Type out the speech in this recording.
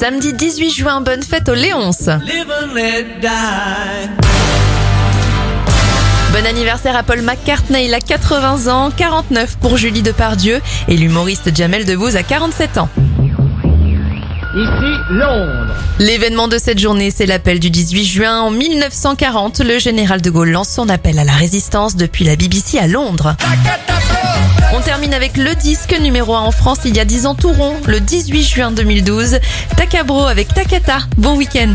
samedi 18 juin. Bonne fête aux Léonces. Bon anniversaire à Paul McCartney, il a 80 ans, 49 pour Julie Depardieu et l'humoriste Jamel Debbouze a 47 ans. Ici Londres. L'événement de cette journée, c'est l'appel du 18 juin. En 1940, le général de Gaulle lance son appel à la résistance depuis la BBC à Londres. On termine avec le disque numéro 1 en France il y a 10 ans tout rond, le 18 juin 2012. Takabro avec Takata. Bon week-end.